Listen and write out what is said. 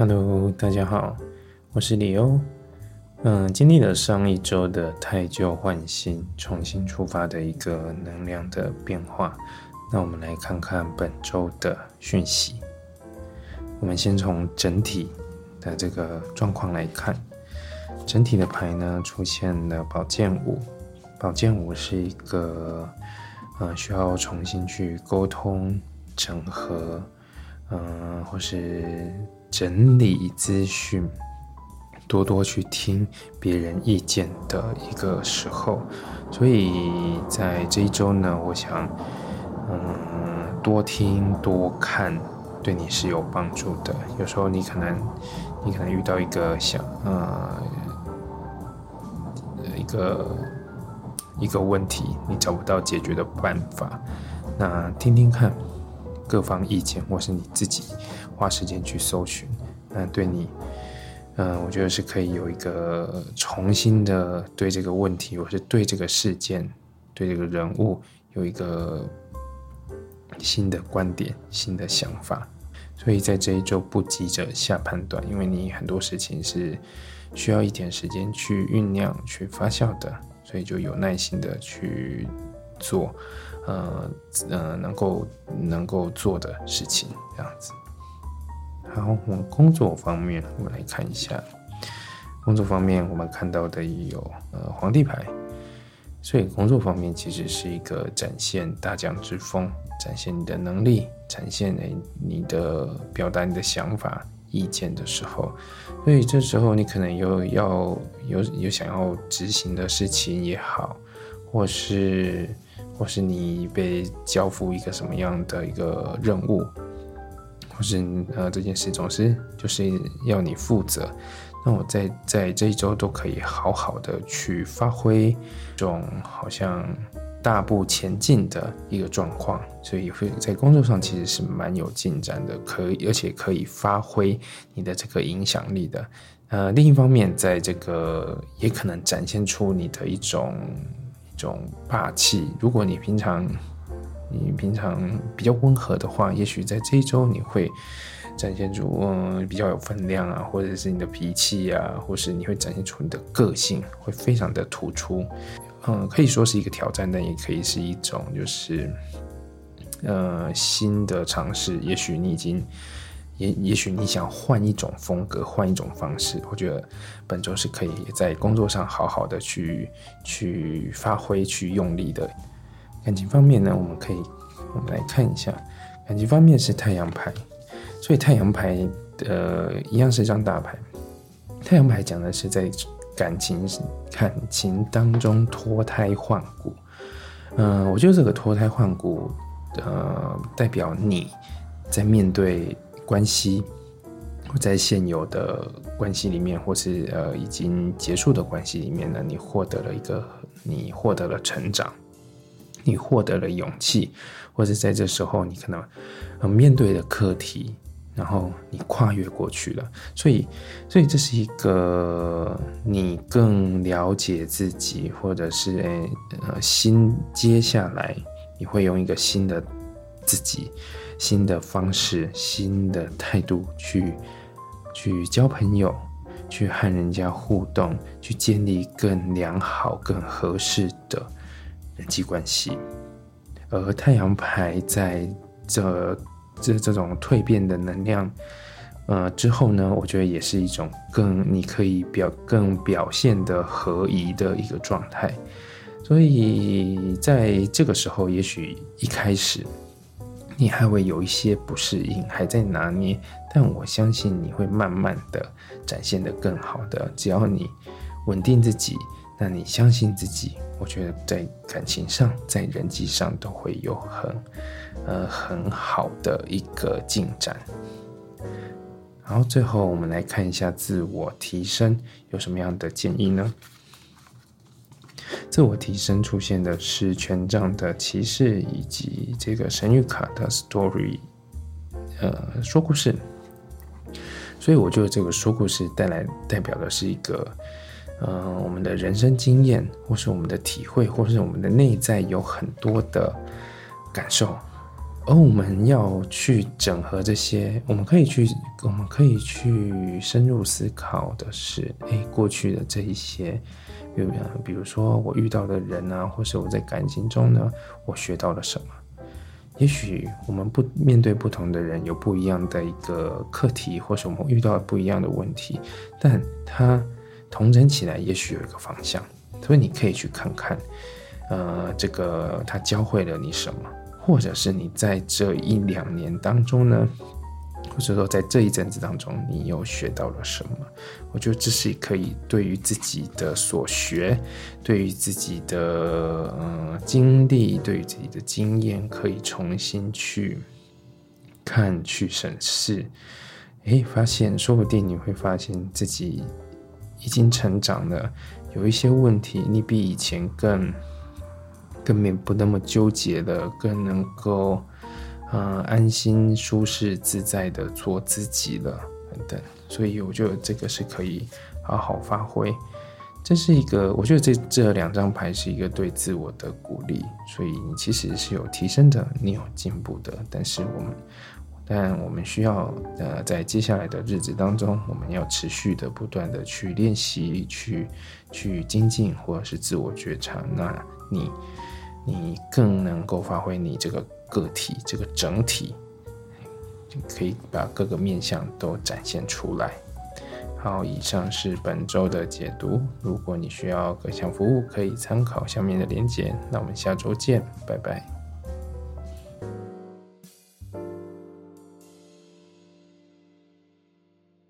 Hello，大家好，我是李欧。嗯，经历了上一周的太旧换新、重新出发的一个能量的变化，那我们来看看本周的讯息。我们先从整体的这个状况来看，整体的牌呢出现了宝剑五。宝剑五是一个呃需要重新去沟通、整合，嗯，或是。整理资讯，多多去听别人意见的一个时候，所以在这一周呢，我想，嗯，多听多看，对你是有帮助的。有时候你可能，你可能遇到一个想，呃，一个一个问题，你找不到解决的办法，那听听看。各方意见，或是你自己花时间去搜寻，那对你，嗯，我觉得是可以有一个重新的对这个问题，或是对这个事件、对这个人物有一个新的观点、新的想法。所以在这一周不急着下判断，因为你很多事情是需要一点时间去酝酿、去发酵的，所以就有耐心的去做。呃呃，能够能够做的事情这样子。好，我们工作方面，我们来看一下。工作方面，我们看到的有呃皇帝牌，所以工作方面其实是一个展现大将之风，展现你的能力，展现诶你的表达你的想法、意见的时候。所以这时候你可能有要有有想要执行的事情也好，或是。或是你被交付一个什么样的一个任务，或是呃这件事总是就是要你负责，那我在在这一周都可以好好的去发挥这种好像大步前进的一个状况，所以会在工作上其实是蛮有进展的，可以而且可以发挥你的这个影响力的。呃，另一方面，在这个也可能展现出你的一种。种霸气，如果你平常你平常比较温和的话，也许在这一周你会展现出嗯比较有分量啊，或者是你的脾气啊，或是你会展现出你的个性，会非常的突出。嗯，可以说是一个挑战，但也可以是一种就是呃新的尝试。也许你已经。也也许你想换一种风格，换一种方式，我觉得本周是可以在工作上好好的去去发挥、去用力的。感情方面呢，我们可以我们来看一下，感情方面是太阳牌，所以太阳牌呃一样是一张大牌。太阳牌讲的是在感情感情当中脱胎换骨。嗯，我觉得这个脱胎换骨，呃，代表你在面对。关系，或在现有的关系里面，或是呃已经结束的关系里面呢，你获得了一个，你获得了成长，你获得了勇气，或者在这时候你可能呃面对的课题，然后你跨越过去了，所以，所以这是一个你更了解自己，或者是诶呃新接下来你会用一个新的自己。新的方式、新的态度去去交朋友，去和人家互动，去建立更良好、更合适的人际关系。而太阳牌在这这这种蜕变的能量，呃之后呢，我觉得也是一种更你可以表更表现的合宜的一个状态。所以在这个时候，也许一开始。你还会有一些不适应，还在拿捏，但我相信你会慢慢的展现的更好的。只要你稳定自己，那你相信自己，我觉得在感情上，在人际上都会有很呃很好的一个进展。然后最后我们来看一下自我提升有什么样的建议呢？自我提升出现的是权杖的骑士以及这个神谕卡的 story，呃，说故事。所以我觉得这个说故事带来代表的是一个，呃，我们的人生经验，或是我们的体会，或是我们的内在有很多的感受，而我们要去整合这些，我们可以去，我们可以去深入思考的是，哎，过去的这一些，比如，比如说我遇到的人啊，或是我在感情中呢，我学到了什么？也许我们不面对不同的人，有不一样的一个课题，或是我们遇到不一样的问题，但它同整起来，也许有一个方向。所以你可以去看看，呃，这个他教会了你什么？或者是你在这一两年当中呢，或者说在这一阵子当中，你又学到了什么？我觉得这是可以对于自己的所学，对于自己的呃经历，对于自己的经验，可以重新去看、去审视。诶，发现说不定你会发现自己已经成长了，有一些问题你比以前更。更没不那么纠结的，更能够，呃，安心、舒适、自在的做自己了，等等。所以我觉得这个是可以好好发挥。这是一个，我觉得这这两张牌是一个对自我的鼓励。所以你其实是有提升的，你有进步的。但是我们，但我们需要，呃，在接下来的日子当中，我们要持续的、不断的去练习、去去精进，或者是自我觉察。那你。你更能够发挥你这个个体这个整体，就可以把各个面相都展现出来。好，以上是本周的解读。如果你需要各项服务，可以参考下面的链接。那我们下周见，拜拜。